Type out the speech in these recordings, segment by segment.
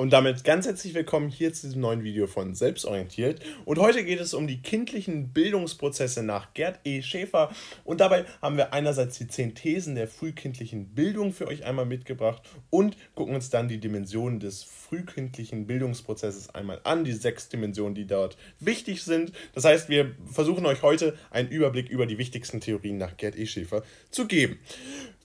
Und damit ganz herzlich willkommen hier zu diesem neuen Video von Selbstorientiert. Und heute geht es um die kindlichen Bildungsprozesse nach Gerd E. Schäfer. Und dabei haben wir einerseits die zehn Thesen der frühkindlichen Bildung für euch einmal mitgebracht und gucken uns dann die Dimensionen des frühkindlichen Bildungsprozesses einmal an, die sechs Dimensionen, die dort wichtig sind. Das heißt, wir versuchen euch heute einen Überblick über die wichtigsten Theorien nach Gerd E. Schäfer zu geben.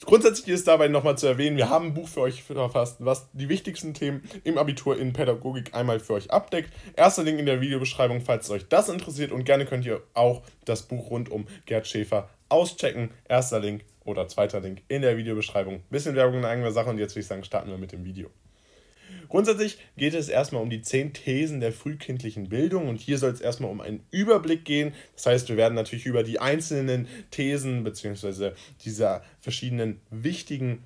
Grundsätzlich ist dabei nochmal zu erwähnen, wir haben ein Buch für euch verfasst, was die wichtigsten Themen im Abitur in Pädagogik einmal für euch abdeckt. Erster Link in der Videobeschreibung, falls euch das interessiert und gerne könnt ihr auch das Buch rund um Gerd Schäfer auschecken. Erster Link oder zweiter Link in der Videobeschreibung. Bisschen Werbung in eigener Sache und jetzt würde ich sagen, starten wir mit dem Video. Grundsätzlich geht es erstmal um die zehn Thesen der frühkindlichen Bildung und hier soll es erstmal um einen Überblick gehen. Das heißt, wir werden natürlich über die einzelnen Thesen bzw. diese verschiedenen wichtigen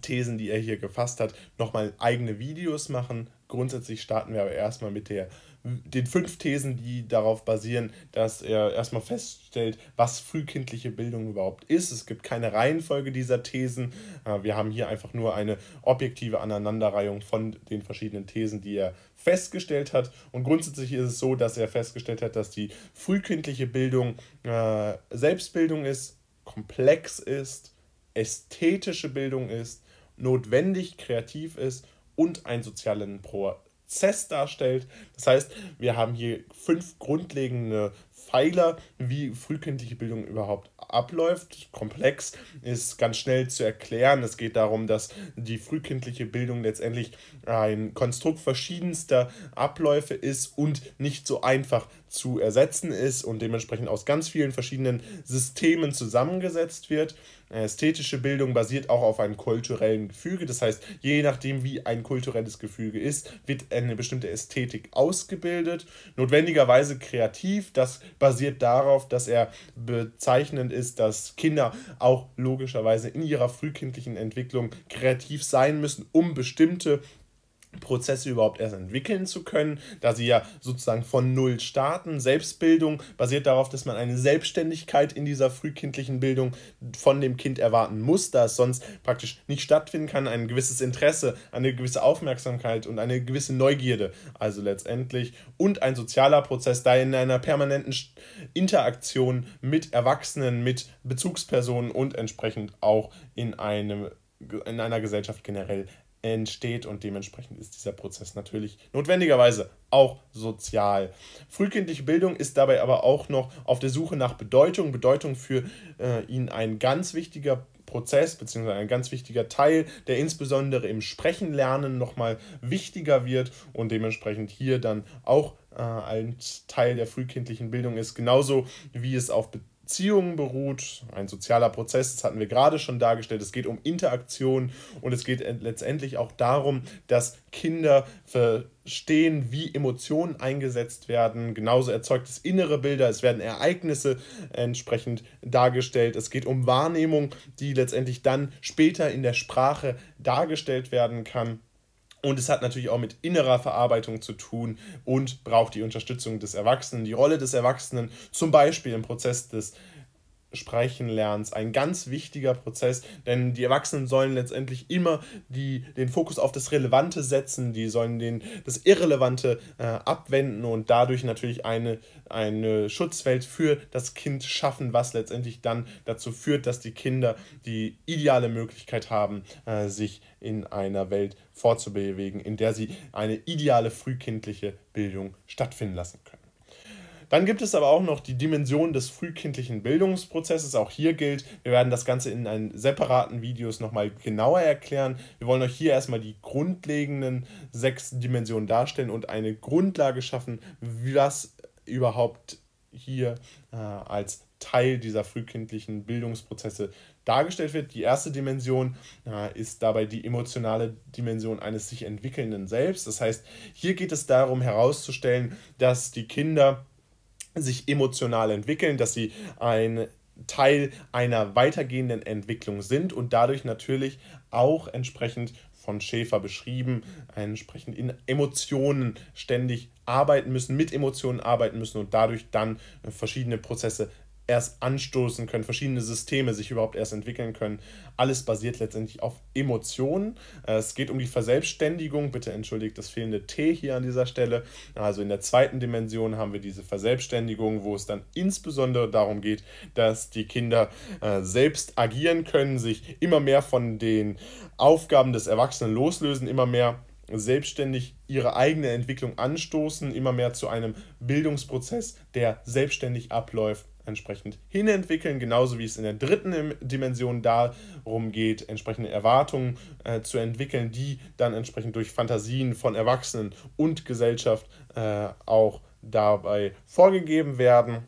Thesen, die er hier gefasst hat, nochmal eigene Videos machen. Grundsätzlich starten wir aber erstmal mit der den fünf Thesen, die darauf basieren, dass er erstmal feststellt, was frühkindliche Bildung überhaupt ist. Es gibt keine Reihenfolge dieser Thesen. Äh, wir haben hier einfach nur eine objektive Aneinanderreihung von den verschiedenen Thesen, die er festgestellt hat. Und grundsätzlich ist es so, dass er festgestellt hat, dass die frühkindliche Bildung äh, Selbstbildung ist, komplex ist, ästhetische Bildung ist, notwendig kreativ ist und einen sozialen Pro Prozess darstellt. Das heißt, wir haben hier fünf grundlegende Pfeiler, wie frühkindliche Bildung überhaupt abläuft. Komplex ist ganz schnell zu erklären. Es geht darum, dass die frühkindliche Bildung letztendlich ein Konstrukt verschiedenster Abläufe ist und nicht so einfach zu ersetzen ist und dementsprechend aus ganz vielen verschiedenen Systemen zusammengesetzt wird. Ästhetische Bildung basiert auch auf einem kulturellen Gefüge. Das heißt, je nachdem, wie ein kulturelles Gefüge ist, wird eine bestimmte Ästhetik ausgebildet. Notwendigerweise kreativ. Das basiert darauf, dass er bezeichnend ist, dass Kinder auch logischerweise in ihrer frühkindlichen Entwicklung kreativ sein müssen, um bestimmte Prozesse überhaupt erst entwickeln zu können, da sie ja sozusagen von Null starten. Selbstbildung basiert darauf, dass man eine Selbstständigkeit in dieser frühkindlichen Bildung von dem Kind erwarten muss, da es sonst praktisch nicht stattfinden kann. Ein gewisses Interesse, eine gewisse Aufmerksamkeit und eine gewisse Neugierde, also letztendlich. Und ein sozialer Prozess, da in einer permanenten Interaktion mit Erwachsenen, mit Bezugspersonen und entsprechend auch in einem in einer Gesellschaft generell entsteht und dementsprechend ist dieser Prozess natürlich notwendigerweise auch sozial. Frühkindliche Bildung ist dabei aber auch noch auf der Suche nach Bedeutung. Bedeutung für äh, ihn ein ganz wichtiger Prozess bzw. ein ganz wichtiger Teil, der insbesondere im Sprechenlernen nochmal wichtiger wird und dementsprechend hier dann auch äh, ein Teil der frühkindlichen Bildung ist, genauso wie es auf Bedeutung Beziehungen beruht, ein sozialer Prozess, das hatten wir gerade schon dargestellt. Es geht um Interaktion und es geht letztendlich auch darum, dass Kinder verstehen, wie Emotionen eingesetzt werden. Genauso erzeugt es innere Bilder, es werden Ereignisse entsprechend dargestellt. Es geht um Wahrnehmung, die letztendlich dann später in der Sprache dargestellt werden kann. Und es hat natürlich auch mit innerer Verarbeitung zu tun und braucht die Unterstützung des Erwachsenen, die Rolle des Erwachsenen, zum Beispiel im Prozess des Sprechen lernst. Ein ganz wichtiger Prozess, denn die Erwachsenen sollen letztendlich immer die, den Fokus auf das Relevante setzen, die sollen den, das Irrelevante äh, abwenden und dadurch natürlich eine, eine Schutzwelt für das Kind schaffen, was letztendlich dann dazu führt, dass die Kinder die ideale Möglichkeit haben, äh, sich in einer Welt fortzubewegen, in der sie eine ideale frühkindliche Bildung stattfinden lassen können. Dann gibt es aber auch noch die Dimension des frühkindlichen Bildungsprozesses. Auch hier gilt, wir werden das Ganze in einen separaten Videos nochmal genauer erklären. Wir wollen euch hier erstmal die grundlegenden sechs Dimensionen darstellen und eine Grundlage schaffen, was überhaupt hier äh, als Teil dieser frühkindlichen Bildungsprozesse dargestellt wird. Die erste Dimension äh, ist dabei die emotionale Dimension eines sich entwickelnden Selbst. Das heißt, hier geht es darum herauszustellen, dass die Kinder sich emotional entwickeln, dass sie ein Teil einer weitergehenden Entwicklung sind und dadurch natürlich auch entsprechend von Schäfer beschrieben, entsprechend in Emotionen ständig arbeiten müssen, mit Emotionen arbeiten müssen und dadurch dann verschiedene Prozesse erst anstoßen können, verschiedene Systeme sich überhaupt erst entwickeln können. Alles basiert letztendlich auf Emotionen. Äh, es geht um die Verselbstständigung. Bitte entschuldigt das fehlende T hier an dieser Stelle. Also in der zweiten Dimension haben wir diese Verselbstständigung, wo es dann insbesondere darum geht, dass die Kinder äh, selbst agieren können, sich immer mehr von den Aufgaben des Erwachsenen loslösen, immer mehr selbstständig ihre eigene Entwicklung anstoßen, immer mehr zu einem Bildungsprozess, der selbstständig abläuft, entsprechend hinentwickeln, genauso wie es in der dritten Dimension darum geht, entsprechende Erwartungen äh, zu entwickeln, die dann entsprechend durch Fantasien von Erwachsenen und Gesellschaft äh, auch dabei vorgegeben werden.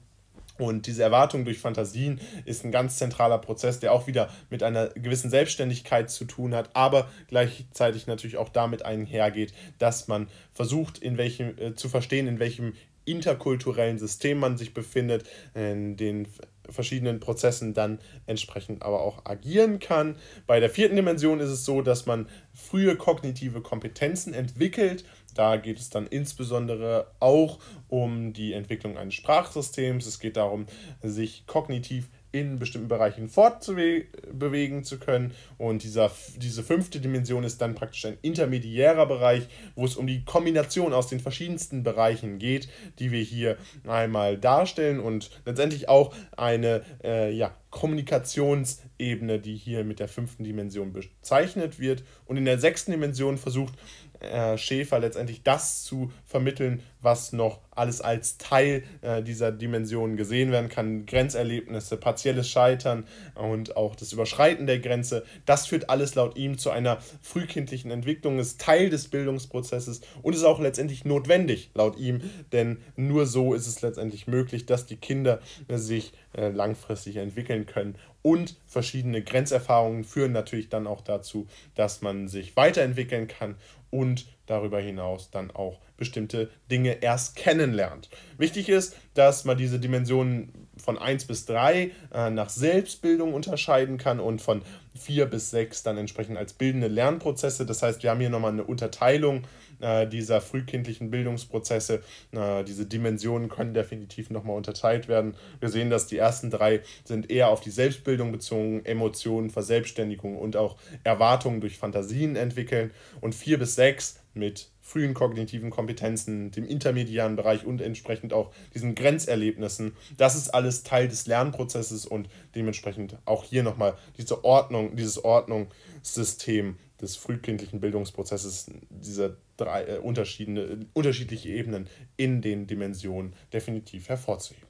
Und diese Erwartung durch Fantasien ist ein ganz zentraler Prozess, der auch wieder mit einer gewissen Selbstständigkeit zu tun hat, aber gleichzeitig natürlich auch damit einhergeht, dass man versucht, in welchem, äh, zu verstehen, in welchem interkulturellen System man sich befindet, in den verschiedenen Prozessen dann entsprechend aber auch agieren kann. Bei der vierten Dimension ist es so, dass man frühe kognitive Kompetenzen entwickelt. Da geht es dann insbesondere auch um die Entwicklung eines Sprachsystems. Es geht darum, sich kognitiv in bestimmten Bereichen fortbewegen zu können. Und dieser, diese fünfte Dimension ist dann praktisch ein intermediärer Bereich, wo es um die Kombination aus den verschiedensten Bereichen geht, die wir hier einmal darstellen und letztendlich auch eine äh, ja, Kommunikationsebene, die hier mit der fünften Dimension bezeichnet wird. Und in der sechsten Dimension versucht äh, Schäfer letztendlich das zu vermitteln, was noch alles als Teil äh, dieser Dimension gesehen werden kann. Grenzerlebnisse, partielles Scheitern und auch das Überschreiten der Grenze. Das führt alles laut ihm zu einer frühkindlichen Entwicklung, ist Teil des Bildungsprozesses und ist auch letztendlich notwendig laut ihm, denn nur so ist es letztendlich möglich, dass die Kinder äh, sich äh, langfristig entwickeln können. Und verschiedene Grenzerfahrungen führen natürlich dann auch dazu, dass man sich weiterentwickeln kann und darüber hinaus dann auch bestimmte Dinge erst kennenlernt. Wichtig ist, dass man diese Dimensionen von 1 bis 3 äh, nach Selbstbildung unterscheiden kann und von 4 bis 6 dann entsprechend als bildende Lernprozesse. Das heißt, wir haben hier nochmal eine Unterteilung äh, dieser frühkindlichen Bildungsprozesse. Äh, diese Dimensionen können definitiv nochmal unterteilt werden. Wir sehen, dass die ersten drei sind eher auf die Selbstbildung bezogen, Emotionen, Verselbstständigung und auch Erwartungen durch Fantasien entwickeln. Und 4 bis 6 mit frühen kognitiven Kompetenzen, dem intermediären Bereich und entsprechend auch diesen Grenzerlebnissen. Das ist alles Teil des Lernprozesses und dementsprechend auch hier nochmal diese Ordnung, dieses Ordnungssystem des frühkindlichen Bildungsprozesses, diese drei äh, unterschiedliche, unterschiedliche Ebenen in den Dimensionen definitiv hervorzuheben.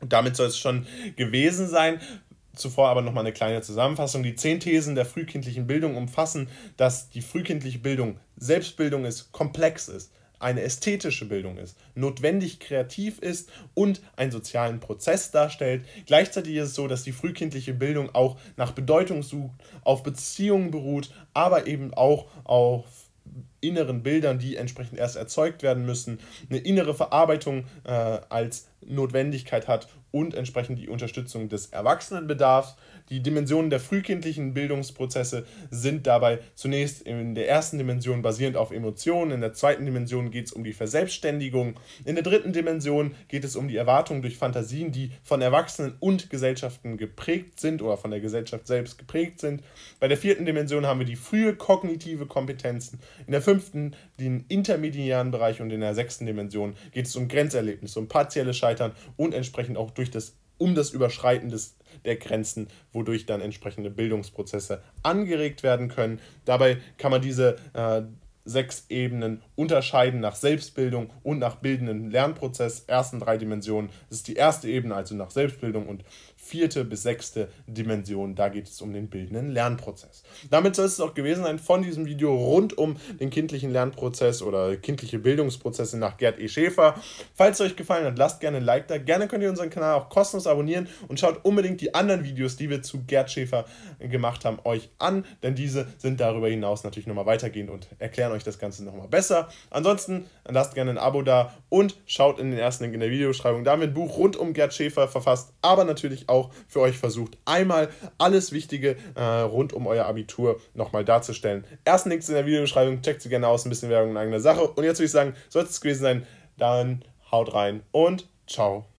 Und damit soll es schon gewesen sein. Zuvor aber nochmal eine kleine Zusammenfassung. Die zehn Thesen der frühkindlichen Bildung umfassen, dass die frühkindliche Bildung Selbstbildung ist, komplex ist, eine ästhetische Bildung ist, notwendig kreativ ist und einen sozialen Prozess darstellt. Gleichzeitig ist es so, dass die frühkindliche Bildung auch nach Bedeutung sucht, auf Beziehungen beruht, aber eben auch auf inneren Bildern, die entsprechend erst erzeugt werden müssen, eine innere Verarbeitung äh, als Notwendigkeit hat und entsprechend die Unterstützung des Erwachsenenbedarfs. Die Dimensionen der frühkindlichen Bildungsprozesse sind dabei zunächst in der ersten Dimension basierend auf Emotionen, in der zweiten Dimension geht es um die Verselbstständigung, in der dritten Dimension geht es um die Erwartung durch Fantasien, die von Erwachsenen und Gesellschaften geprägt sind oder von der Gesellschaft selbst geprägt sind. Bei der vierten Dimension haben wir die frühe kognitive Kompetenzen, in der fünften den intermediären Bereich und in der sechsten Dimension geht es um Grenzerlebnisse, um partielles Scheitern und entsprechend auch durch das um das Überschreiten des, der Grenzen, wodurch dann entsprechende Bildungsprozesse angeregt werden können. Dabei kann man diese äh, sechs Ebenen unterscheiden nach Selbstbildung und nach bildenden Lernprozess. Ersten drei Dimensionen das ist die erste Ebene, also nach Selbstbildung und vierte bis sechste Dimension, da geht es um den bildenden Lernprozess. Damit soll es auch gewesen sein von diesem Video rund um den kindlichen Lernprozess oder kindliche Bildungsprozesse nach Gerd E. Schäfer. Falls es euch gefallen hat, lasst gerne ein Like da. Gerne könnt ihr unseren Kanal auch kostenlos abonnieren und schaut unbedingt die anderen Videos, die wir zu Gerd Schäfer gemacht haben, euch an, denn diese sind darüber hinaus natürlich nochmal weitergehend und erklären euch das Ganze nochmal besser. Ansonsten lasst gerne ein Abo da und schaut in den ersten Link in der Videobeschreibung. Da haben wir ein Buch rund um Gerd Schäfer verfasst, aber natürlich auch für euch versucht, einmal alles Wichtige äh, rund um euer Abitur nochmal darzustellen. Ersten Links in der Videobeschreibung, checkt sie gerne aus, ein bisschen Werbung in eigener Sache. Und jetzt würde ich sagen, sollte es gewesen sein, dann haut rein und ciao.